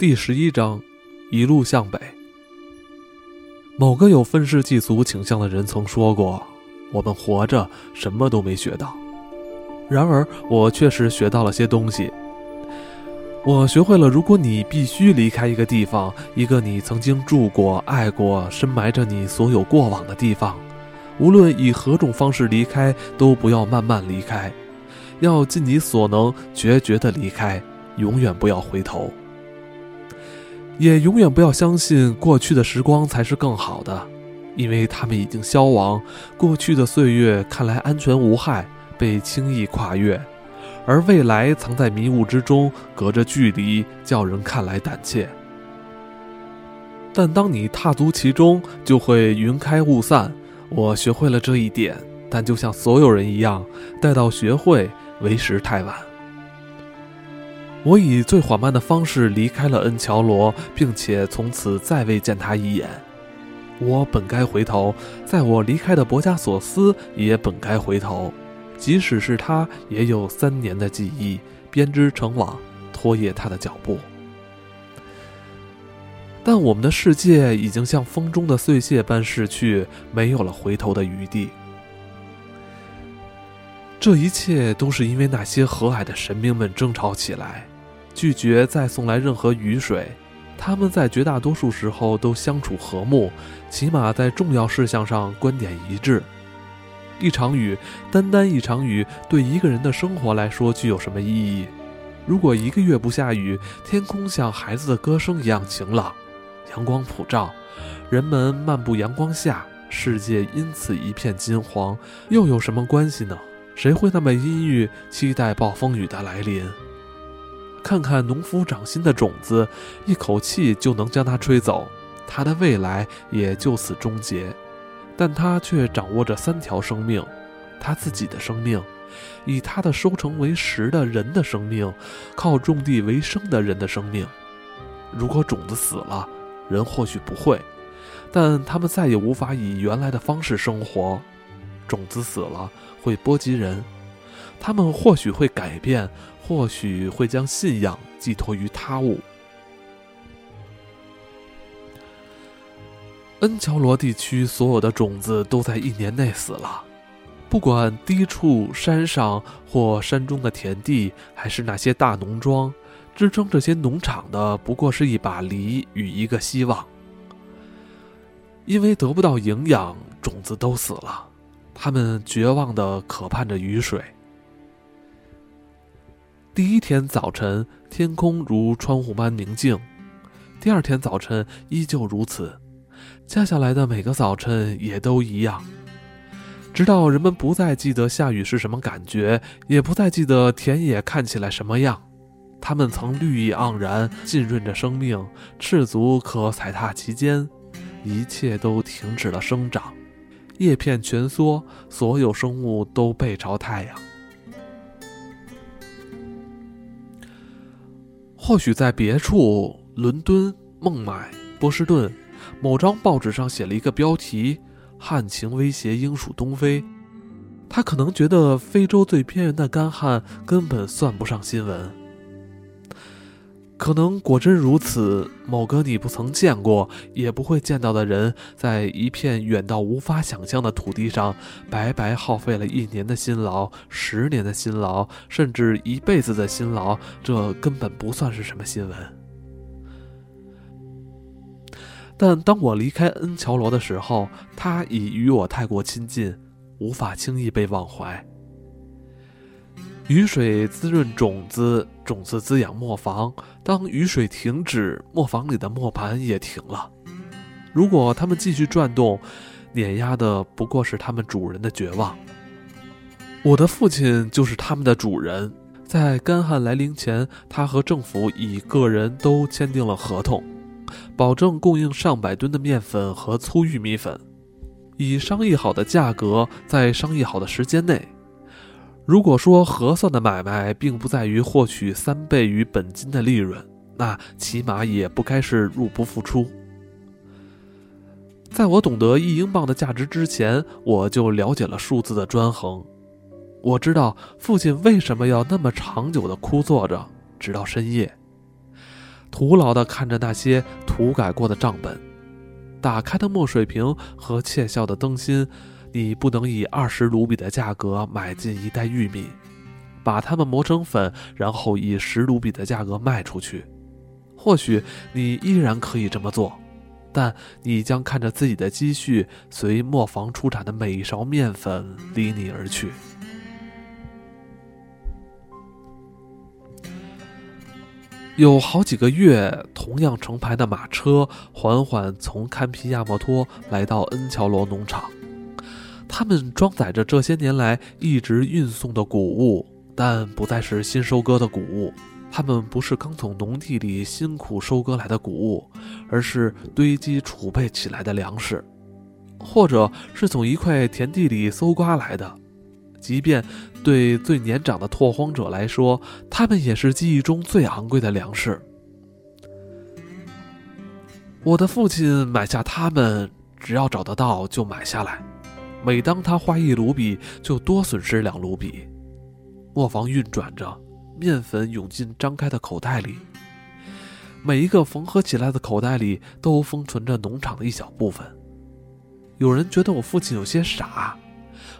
第十一章，一路向北。某个有愤世嫉俗倾向的人曾说过：“我们活着什么都没学到。”然而，我确实学到了些东西。我学会了，如果你必须离开一个地方，一个你曾经住过、爱过、深埋着你所有过往的地方，无论以何种方式离开，都不要慢慢离开，要尽你所能，决绝地离开，永远不要回头。也永远不要相信过去的时光才是更好的，因为他们已经消亡。过去的岁月看来安全无害，被轻易跨越；而未来藏在迷雾之中，隔着距离，叫人看来胆怯。但当你踏足其中，就会云开雾散。我学会了这一点，但就像所有人一样，待到学会，为时太晚。我以最缓慢的方式离开了恩乔罗，并且从此再未见他一眼。我本该回头，在我离开的博加索斯也本该回头，即使是他也有三年的记忆编织成网，拖曳他的脚步。但我们的世界已经像风中的碎屑般逝去，没有了回头的余地。这一切都是因为那些和蔼的神明们争吵起来。拒绝再送来任何雨水，他们在绝大多数时候都相处和睦，起码在重要事项上观点一致。一场雨，单单一场雨，对一个人的生活来说具有什么意义？如果一个月不下雨，天空像孩子的歌声一样晴朗，阳光普照，人们漫步阳光下，世界因此一片金黄，又有什么关系呢？谁会那么阴郁，期待暴风雨的来临？看看农夫掌心的种子，一口气就能将它吹走，他的未来也就此终结。但他却掌握着三条生命：他自己的生命，以他的收成为食的人的生命，靠种地为生的人的生命。如果种子死了，人或许不会，但他们再也无法以原来的方式生活。种子死了会波及人，他们或许会改变。或许会将信仰寄托于他物。恩乔罗地区所有的种子都在一年内死了，不管低处山上或山中的田地，还是那些大农庄，支撑这些农场的不过是一把犁与一个希望。因为得不到营养，种子都死了，他们绝望的渴盼着雨水。第一天早晨，天空如窗户般宁静；第二天早晨依旧如此，接下来的每个早晨也都一样，直到人们不再记得下雨是什么感觉，也不再记得田野看起来什么样。它们曾绿意盎然，浸润着生命，赤足可踩踏其间，一切都停止了生长，叶片蜷缩，所有生物都背朝太阳。或许在别处，伦敦、孟买、波士顿，某张报纸上写了一个标题：“旱情威胁英属东非。”他可能觉得非洲最偏远的干旱根本算不上新闻。可能果真如此，某个你不曾见过也不会见到的人，在一片远到无法想象的土地上，白白耗费了一年的辛劳、十年的辛劳，甚至一辈子的辛劳，这根本不算是什么新闻。但当我离开恩乔罗的时候，他已与我太过亲近，无法轻易被忘怀。雨水滋润种子，种子滋养磨坊。当雨水停止，磨坊里的磨盘也停了。如果他们继续转动，碾压的不过是他们主人的绝望。我的父亲就是他们的主人。在干旱来临前，他和政府以个人都签订了合同，保证供应上百吨的面粉和粗玉米粉，以商议好的价格，在商议好的时间内。如果说合算的买卖并不在于获取三倍于本金的利润，那起码也不该是入不敷出。在我懂得一英镑的价值之前，我就了解了数字的专横。我知道父亲为什么要那么长久地枯坐着，直到深夜。徒劳地看着那些涂改过的账本，打开的墨水瓶和窃笑的灯芯。你不能以二十卢比的价格买进一袋玉米，把它们磨成粉，然后以十卢比的价格卖出去。或许你依然可以这么做，但你将看着自己的积蓄随磨坊出产的每一勺面粉离你而去。有好几个月，同样成排的马车缓缓从堪皮亚莫托来到恩乔罗农场。他们装载着这些年来一直运送的谷物，但不再是新收割的谷物。他们不是刚从农地里辛苦收割来的谷物，而是堆积储备起来的粮食，或者是从一块田地里搜刮来的。即便对最年长的拓荒者来说，他们也是记忆中最昂贵的粮食。我的父亲买下它们，只要找得到就买下来。每当他花一卢比，就多损失两卢比。磨坊运转着，面粉涌进张开的口袋里。每一个缝合起来的口袋里都封存着农场的一小部分。有人觉得我父亲有些傻，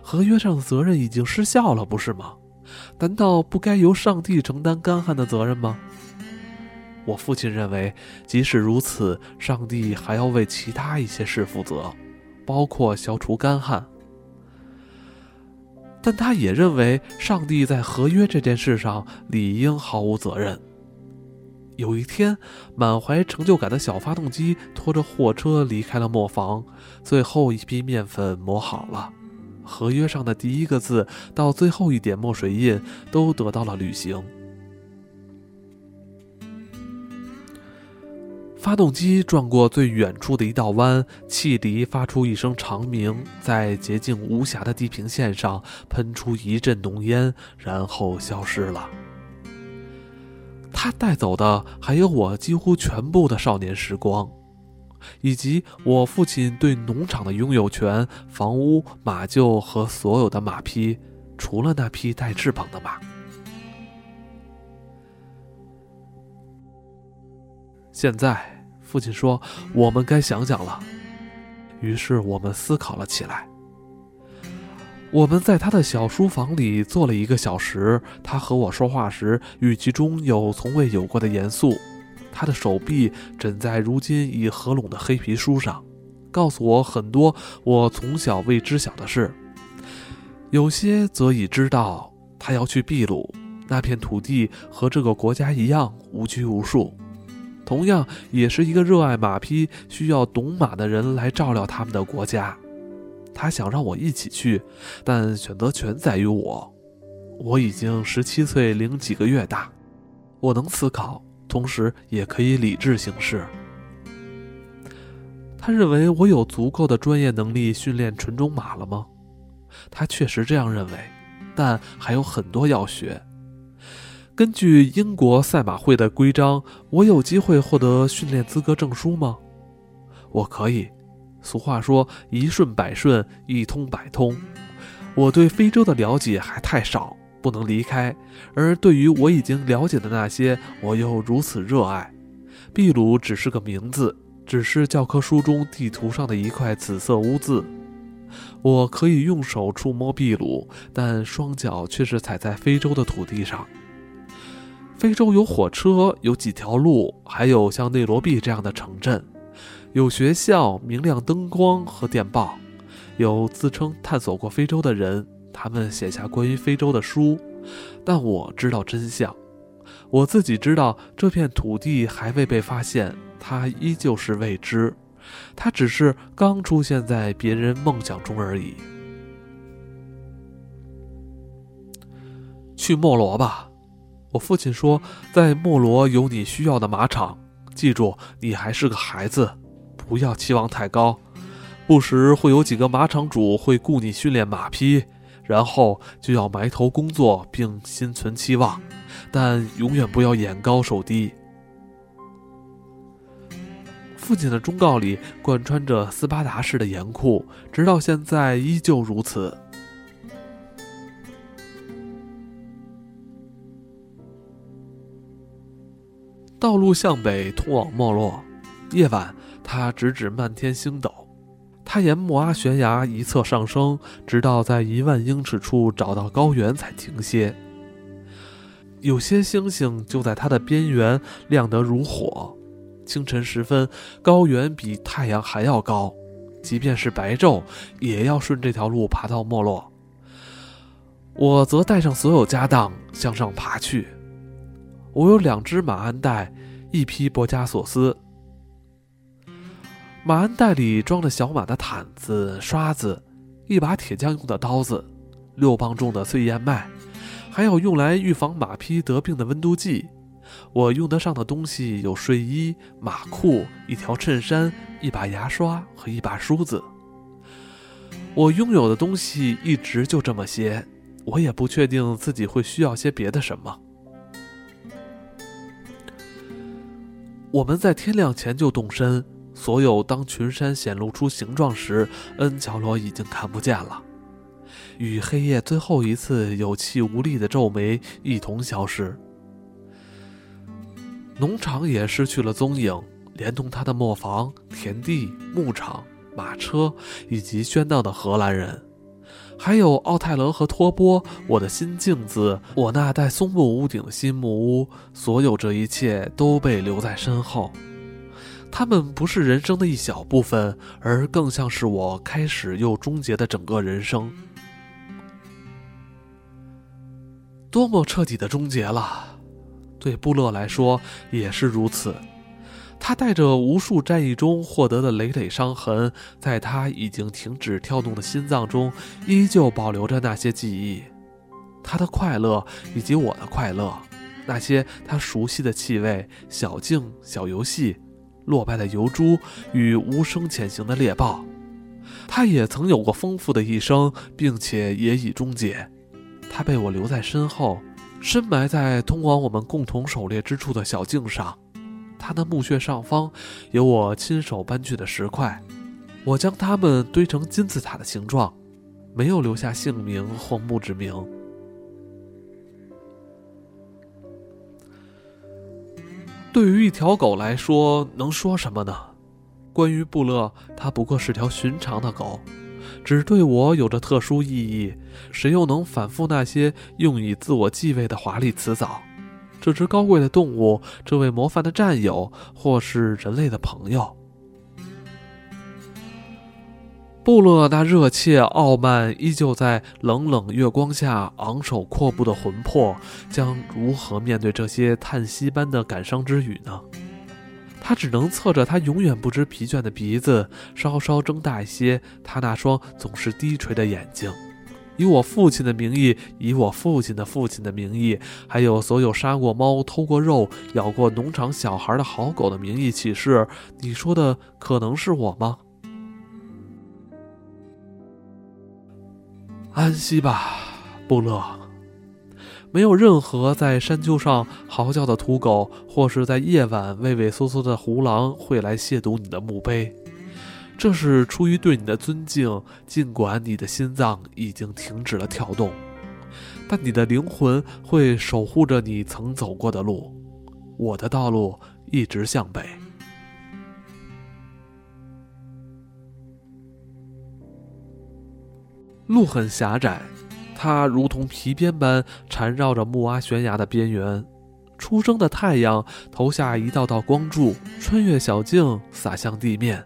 合约上的责任已经失效了，不是吗？难道不该由上帝承担干旱的责任吗？我父亲认为，即使如此，上帝还要为其他一些事负责。包括消除干旱，但他也认为上帝在合约这件事上理应毫无责任。有一天，满怀成就感的小发动机拖着货车离开了磨坊，最后一批面粉磨好了，合约上的第一个字到最后一点墨水印都得到了履行。发动机转过最远处的一道弯，汽笛发出一声长鸣，在洁净无瑕的地平线上喷出一阵浓烟，然后消失了。他带走的还有我几乎全部的少年时光，以及我父亲对农场的拥有权、房屋、马厩和所有的马匹，除了那匹带翅膀的马。现在，父亲说：“我们该想想了。”于是我们思考了起来。我们在他的小书房里坐了一个小时。他和我说话时，语气中有从未有过的严肃。他的手臂枕在如今已合拢的黑皮书上，告诉我很多我从小未知晓的事。有些则已知道，他要去秘鲁，那片土地和这个国家一样无拘无束。同样也是一个热爱马匹、需要懂马的人来照料他们的国家。他想让我一起去，但选择权在于我。我已经十七岁零几个月大，我能思考，同时也可以理智行事。他认为我有足够的专业能力训练纯种马了吗？他确实这样认为，但还有很多要学。根据英国赛马会的规章，我有机会获得训练资格证书吗？我可以。俗话说“一顺百顺，一通百通”。我对非洲的了解还太少，不能离开。而对于我已经了解的那些，我又如此热爱。秘鲁只是个名字，只是教科书中地图上的一块紫色污渍。我可以用手触摸秘鲁，但双脚却是踩在非洲的土地上。非洲有火车，有几条路，还有像内罗毕这样的城镇，有学校、明亮灯光和电报，有自称探索过非洲的人，他们写下关于非洲的书。但我知道真相，我自己知道这片土地还未被发现，它依旧是未知，它只是刚出现在别人梦想中而已。去莫罗吧。我父亲说，在莫罗有你需要的马场。记住，你还是个孩子，不要期望太高。不时会有几个马场主会雇你训练马匹，然后就要埋头工作并心存期望，但永远不要眼高手低。父亲的忠告里贯穿着斯巴达式的严酷，直到现在依旧如此。道路向北通往没落。夜晚，他直指漫天星斗。他沿木阿悬崖一侧上升，直到在一万英尺处找到高原才停歇。有些星星就在它的边缘亮得如火。清晨时分，高原比太阳还要高，即便是白昼，也要顺这条路爬到没落。我则带上所有家当向上爬去。我有两只马鞍袋，一匹博加索斯。马鞍袋里装着小马的毯子、刷子，一把铁匠用的刀子，六磅重的碎燕麦，还有用来预防马匹得病的温度计。我用得上的东西有睡衣、马裤、一条衬衫、一把牙刷和一把梳子。我拥有的东西一直就这么些，我也不确定自己会需要些别的什么。我们在天亮前就动身。所有当群山显露出形状时，恩乔罗已经看不见了，与黑夜最后一次有气无力的皱眉一同消失。农场也失去了踪影，连同他的磨坊、田地、牧场、马车以及喧闹的荷兰人，还有奥泰伦和托波，我的新镜子，我那带松木屋顶的新木屋，所有这一切都被留在身后。他们不是人生的一小部分，而更像是我开始又终结的整个人生。多么彻底的终结了！对布勒来说也是如此。他带着无数战役中获得的累累伤痕，在他已经停止跳动的心脏中，依旧保留着那些记忆。他的快乐以及我的快乐，那些他熟悉的气味、小径、小游戏。落败的油猪与无声潜行的猎豹，他也曾有过丰富的一生，并且也已终结。他被我留在身后，深埋在通往我们共同狩猎之处的小径上。他的墓穴上方有我亲手搬去的石块，我将它们堆成金字塔的形状，没有留下姓名或墓志铭。对于一条狗来说，能说什么呢？关于布勒，它不过是条寻常的狗，只对我有着特殊意义。谁又能反复那些用以自我继位的华丽辞藻？这只高贵的动物，这位模范的战友，或是人类的朋友？布勒那热切、傲慢，依旧在冷冷月光下昂首阔步的魂魄，将如何面对这些叹息般的感伤之语呢？他只能侧着他永远不知疲倦的鼻子，稍稍睁大一些他那双总是低垂的眼睛，以我父亲的名义，以我父亲的父亲的名义，还有所有杀过猫、偷过肉、咬过农场小孩的好狗的名义起誓：你说的可能是我吗？安息吧，布勒。没有任何在山丘上嚎叫的土狗，或是在夜晚畏畏缩缩的胡狼会来亵渎你的墓碑。这是出于对你的尊敬，尽管你的心脏已经停止了跳动，但你的灵魂会守护着你曾走过的路。我的道路一直向北。路很狭窄，它如同皮鞭般缠绕着木阿悬崖的边缘。初升的太阳投下一道道光柱，穿越小径洒向地面，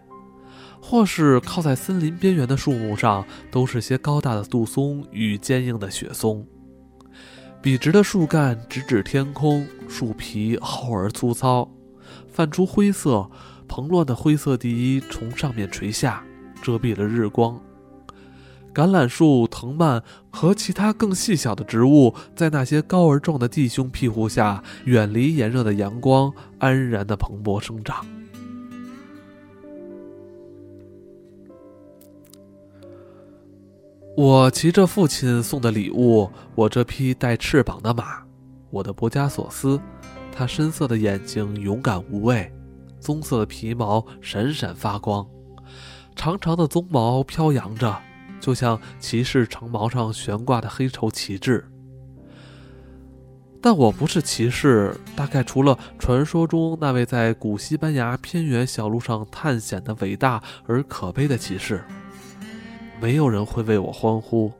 或是靠在森林边缘的树木上，都是些高大的杜松与坚硬的雪松。笔直的树干直指天空，树皮厚而粗糙，泛出灰色。蓬乱的灰色地衣从上面垂下，遮蔽了日光。橄榄树、藤蔓和其他更细小的植物，在那些高而壮的弟兄庇护下，远离炎热的阳光，安然的蓬勃生长。我骑着父亲送的礼物，我这匹带翅膀的马，我的博加索斯，它深色的眼睛勇敢无畏，棕色的皮毛闪闪发光，长长的鬃毛飘扬着。就像骑士长矛上悬挂的黑绸旗帜。但我不是骑士，大概除了传说中那位在古西班牙偏远小路上探险的伟大而可悲的骑士，没有人会为我欢呼。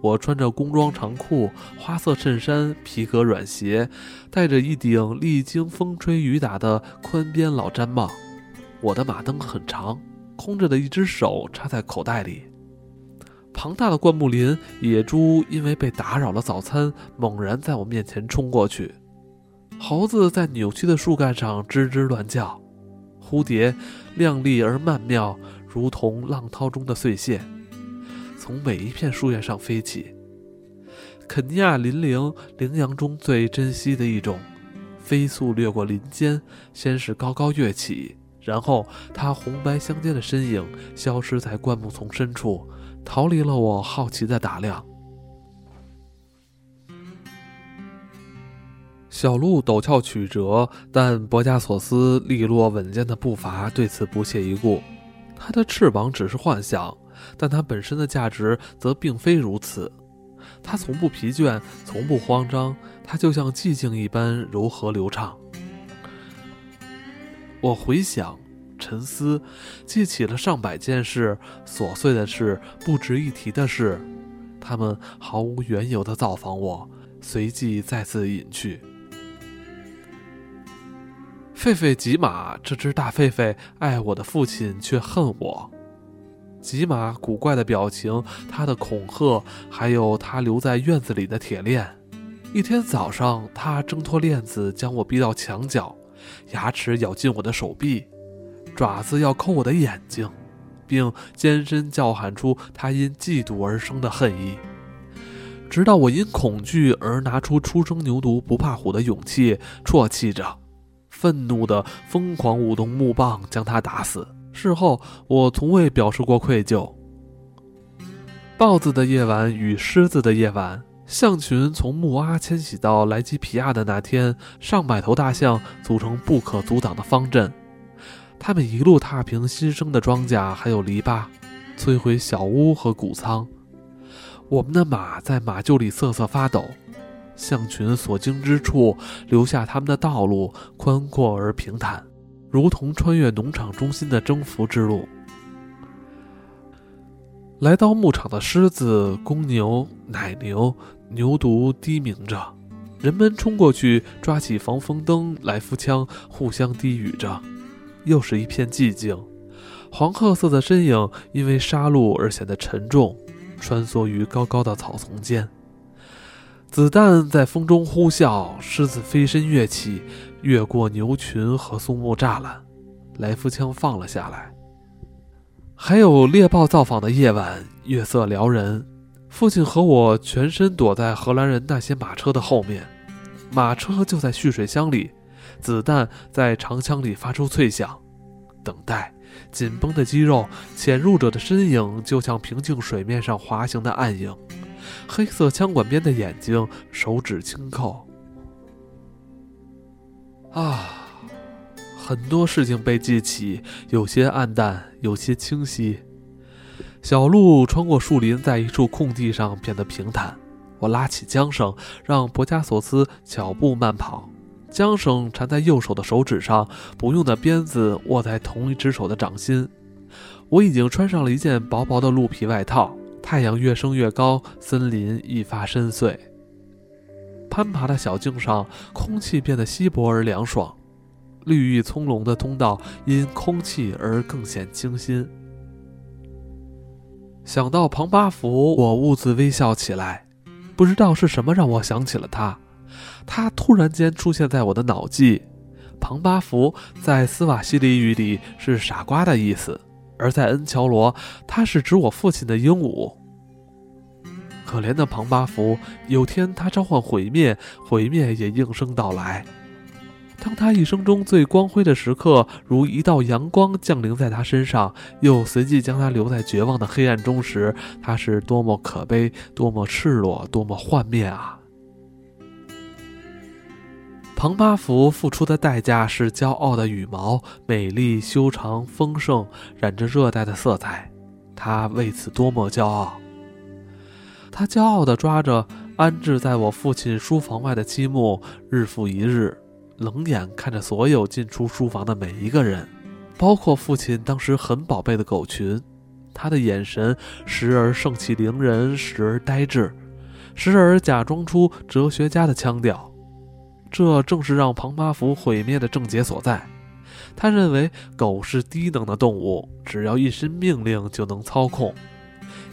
我穿着工装长裤、花色衬衫、皮革软鞋，戴着一顶历经风吹雨打的宽边老毡帽。我的马灯很长，空着的一只手插在口袋里。庞大的灌木林，野猪因为被打扰了早餐，猛然在我面前冲过去。猴子在扭曲的树干上吱吱乱叫，蝴蝶亮丽而曼妙，如同浪涛中的碎屑，从每一片树叶上飞起。肯尼亚林羚，羚羊中最珍惜的一种，飞速掠过林间，先是高高跃起，然后它红白相间的身影消失在灌木丛深处。逃离了我好奇的打量。小路陡峭曲折，但博加索斯利落稳健的步伐对此不屑一顾。它的翅膀只是幻想，但它本身的价值则并非如此。它从不疲倦，从不慌张，它就像寂静一般柔和流畅。我回想。沉思，记起了上百件事，琐碎的事，不值一提的事，他们毫无缘由的造访我，随即再次隐去。狒狒吉马，这只大狒狒爱我的父亲却恨我。吉马古怪的表情，他的恐吓，还有他留在院子里的铁链。一天早上，他挣脱链子，将我逼到墙角，牙齿咬进我的手臂。爪子要抠我的眼睛，并尖声叫喊出他因嫉妒而生的恨意，直到我因恐惧而拿出初生牛犊不怕虎的勇气，啜泣着，愤怒地疯狂舞动木棒将他打死。事后，我从未表示过愧疚。豹子的夜晚与狮子的夜晚，象群从木阿迁徙到莱基皮亚的那天，上百头大象组成不可阻挡的方阵。他们一路踏平新生的庄稼，还有篱笆，摧毁小屋和谷仓。我们的马在马厩里瑟瑟发抖，象群所经之处留下他们的道路，宽阔而平坦，如同穿越农场中心的征服之路。来到牧场的狮子、公牛、奶牛、牛犊低鸣着，人们冲过去抓起防风灯、来福枪，互相低语着。又是一片寂静，黄褐色的身影因为杀戮而显得沉重，穿梭于高高的草丛间。子弹在风中呼啸，狮子飞身跃起，越过牛群和松木栅栏，来福枪放了下来。还有猎豹造访的夜晚，月色撩人。父亲和我全身躲在荷兰人那些马车的后面，马车就在蓄水箱里。子弹在长枪里发出脆响，等待，紧绷的肌肉，潜入者的身影就像平静水面上滑行的暗影，黑色枪管边的眼睛，手指轻扣。啊，很多事情被记起，有些暗淡，有些清晰。小路穿过树林，在一处空地上变得平坦。我拉起缰绳，让博加索斯脚步慢跑。缰绳缠在右手的手指上，不用的鞭子握在同一只手的掌心。我已经穿上了一件薄薄的鹿皮外套。太阳越升越高，森林愈发深邃。攀爬的小径上，空气变得稀薄而凉爽，绿意葱茏的通道因空气而更显清新。想到庞巴福，我兀自微笑起来。不知道是什么让我想起了他。他突然间出现在我的脑际。庞巴福在斯瓦西里语里是傻瓜的意思，而在恩乔罗，他是指我父亲的鹦鹉。可怜的庞巴福，有天他召唤毁灭，毁灭也应声到来。当他一生中最光辉的时刻如一道阳光降临在他身上，又随即将他留在绝望的黑暗中时，他是多么可悲，多么赤裸，多么幻灭啊！庞巴福付出的代价是骄傲的羽毛，美丽、修长、丰盛，染着热带的色彩。他为此多么骄傲！他骄傲地抓着安置在我父亲书房外的积木，日复一日，冷眼看着所有进出书房的每一个人，包括父亲当时很宝贝的狗群。他的眼神时而盛气凌人，时而呆滞，时而假装出哲学家的腔调。这正是让庞巴福毁灭的症结所在。他认为狗是低能的动物，只要一声命令就能操控。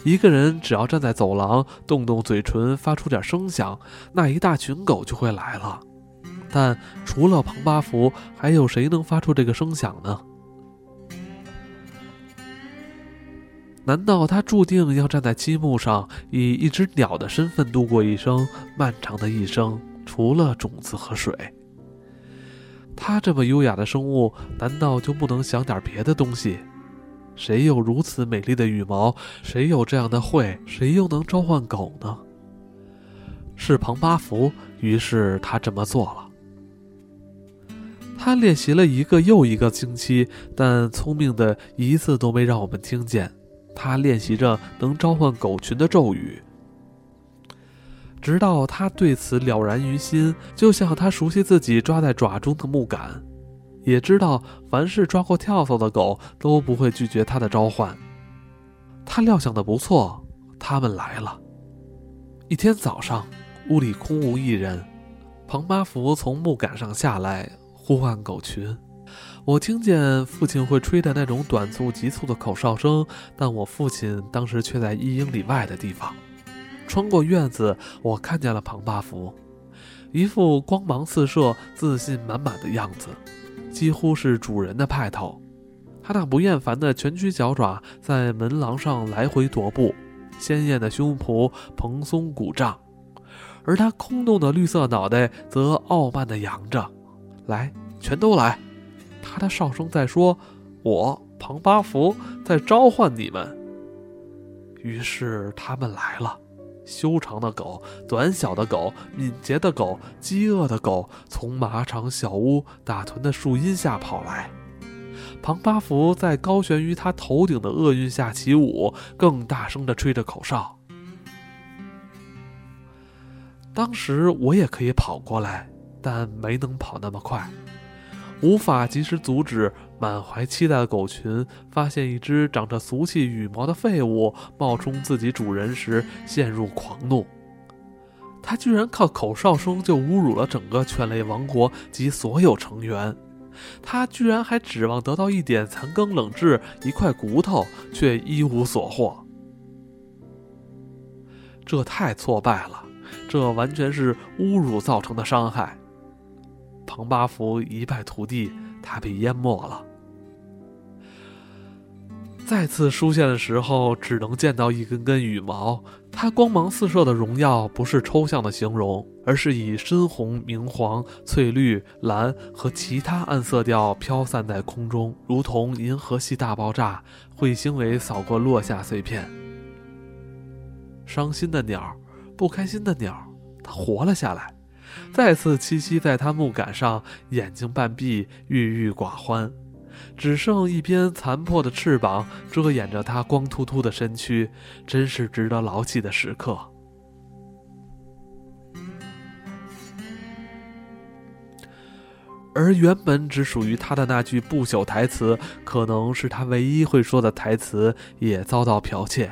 一个人只要站在走廊，动动嘴唇，发出点声响，那一大群狗就会来了。但除了庞巴福，还有谁能发出这个声响呢？难道他注定要站在积木上，以一只鸟的身份度过一生漫长的一生？除了种子和水，他这么优雅的生物，难道就不能想点别的东西？谁有如此美丽的羽毛？谁有这样的喙？谁又能召唤狗呢？是庞巴福，于是他这么做了。他练习了一个又一个星期，但聪明的一次都没让我们听见。他练习着能召唤狗群的咒语。直到他对此了然于心，就像他熟悉自己抓在爪中的木杆，也知道凡是抓过跳蚤的狗都不会拒绝他的召唤。他料想的不错，他们来了。一天早上，屋里空无一人，庞巴福从木杆上下来，呼唤狗群。我听见父亲会吹的那种短促急促的口哨声，但我父亲当时却在一英里外的地方。穿过院子，我看见了庞巴福，一副光芒四射、自信满满的样子，几乎是主人的派头。他那不厌烦的蜷曲脚爪在门廊上来回踱步，鲜艳的胸脯蓬松鼓胀，而他空洞的绿色脑袋则傲慢地扬着。来，全都来！他的哨声在说：“我庞巴福在召唤你们。”于是他们来了。修长的狗，短小的狗，敏捷的狗，饥饿的狗，从马场小屋打屯的树荫下跑来。庞巴福在高悬于他头顶的厄运下起舞，更大声地吹着口哨。当时我也可以跑过来，但没能跑那么快。无法及时阻止满怀期待的狗群发现一只长着俗气羽毛的废物冒充自己主人时陷入狂怒。他居然靠口哨声就侮辱了整个犬类王国及所有成员，他居然还指望得到一点残羹冷炙一块骨头，却一无所获。这太挫败了，这完全是侮辱造成的伤害。庞巴福一败涂地，他被淹没了。再次出现的时候，只能见到一根根羽毛。它光芒四射的荣耀，不是抽象的形容，而是以深红、明黄、翠绿、蓝和其他暗色调飘散在空中，如同银河系大爆炸，彗星尾扫过落下碎片。伤心的鸟，不开心的鸟，它活了下来。再次栖息在它木杆上，眼睛半闭，郁郁寡欢，只剩一边残破的翅膀遮掩着他光秃秃的身躯，真是值得牢记的时刻。而原本只属于他的那句不朽台词，可能是他唯一会说的台词，也遭到剽窃。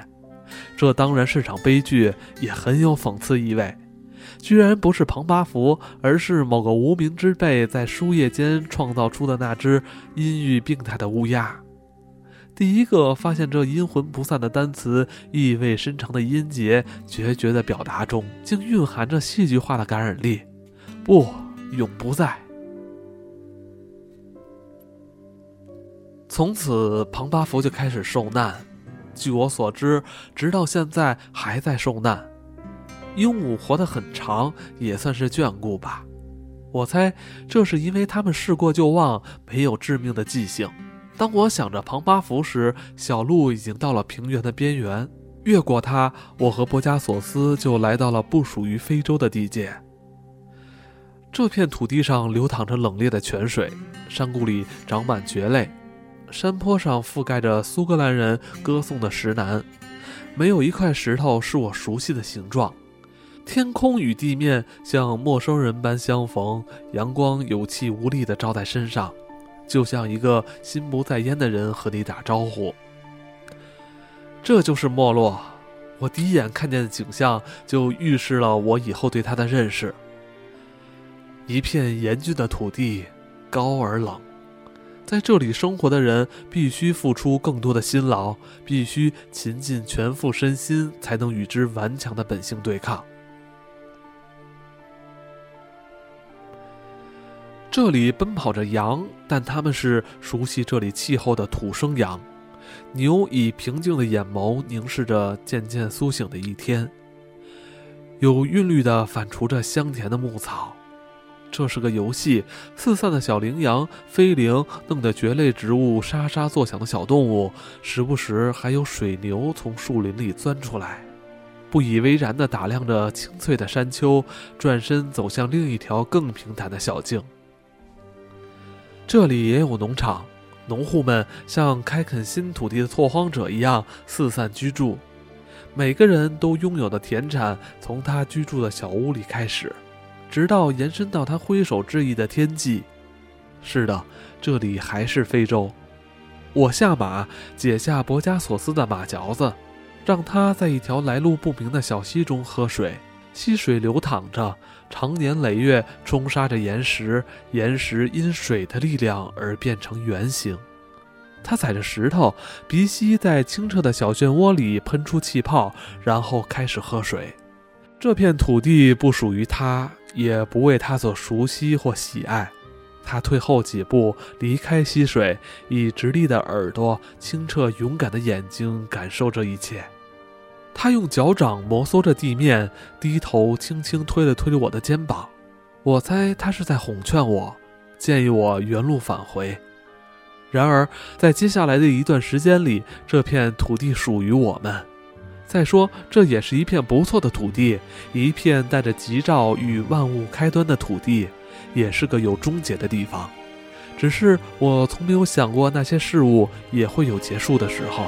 这当然是场悲剧，也很有讽刺意味。居然不是庞巴福，而是某个无名之辈在书页间创造出的那只阴郁病态的乌鸦。第一个发现这阴魂不散的单词意味深长的音节，决绝的表达中竟蕴含着戏剧化的感染力。不，永不在。从此，庞巴福就开始受难。据我所知，直到现在还在受难。鹦鹉活得很长，也算是眷顾吧。我猜这是因为他们试过就忘，没有致命的记性。当我想着庞巴福时，小路已经到了平原的边缘。越过它，我和博加索斯就来到了不属于非洲的地界。这片土地上流淌着冷冽的泉水，山谷里长满蕨类，山坡上覆盖着苏格兰人歌颂的石楠，没有一块石头是我熟悉的形状。天空与地面像陌生人般相逢，阳光有气无力地照在身上，就像一个心不在焉的人和你打招呼。这就是没落。我第一眼看见的景象，就预示了我以后对它的认识。一片严峻的土地，高而冷，在这里生活的人必须付出更多的辛劳，必须倾尽全副身心，才能与之顽强的本性对抗。这里奔跑着羊，但它们是熟悉这里气候的土生羊。牛以平静的眼眸凝视着渐渐苏醒的一天，有韵律地反刍着香甜的牧草。这是个游戏，四散的小羚羊、飞羚，弄得蕨类植物沙沙作响的小动物，时不时还有水牛从树林里钻出来，不以为然地打量着青翠的山丘，转身走向另一条更平坦的小径。这里也有农场，农户们像开垦新土地的拓荒者一样四散居住，每个人都拥有的田产从他居住的小屋里开始，直到延伸到他挥手致意的天际。是的，这里还是非洲。我下马，解下博加索斯的马嚼子，让他在一条来路不明的小溪中喝水。溪水流淌着，长年累月冲刷着岩石，岩石因水的力量而变成圆形。他踩着石头，鼻息在清澈的小漩涡里喷出气泡，然后开始喝水。这片土地不属于他，也不为他所熟悉或喜爱。他退后几步，离开溪水，以直立的耳朵、清澈勇敢的眼睛感受这一切。他用脚掌摩挲着地面，低头轻轻推了推我的肩膀。我猜他是在哄劝我，建议我原路返回。然而，在接下来的一段时间里，这片土地属于我们。再说，这也是一片不错的土地，一片带着吉兆与万物开端的土地，也是个有终结的地方。只是我从没有想过，那些事物也会有结束的时候。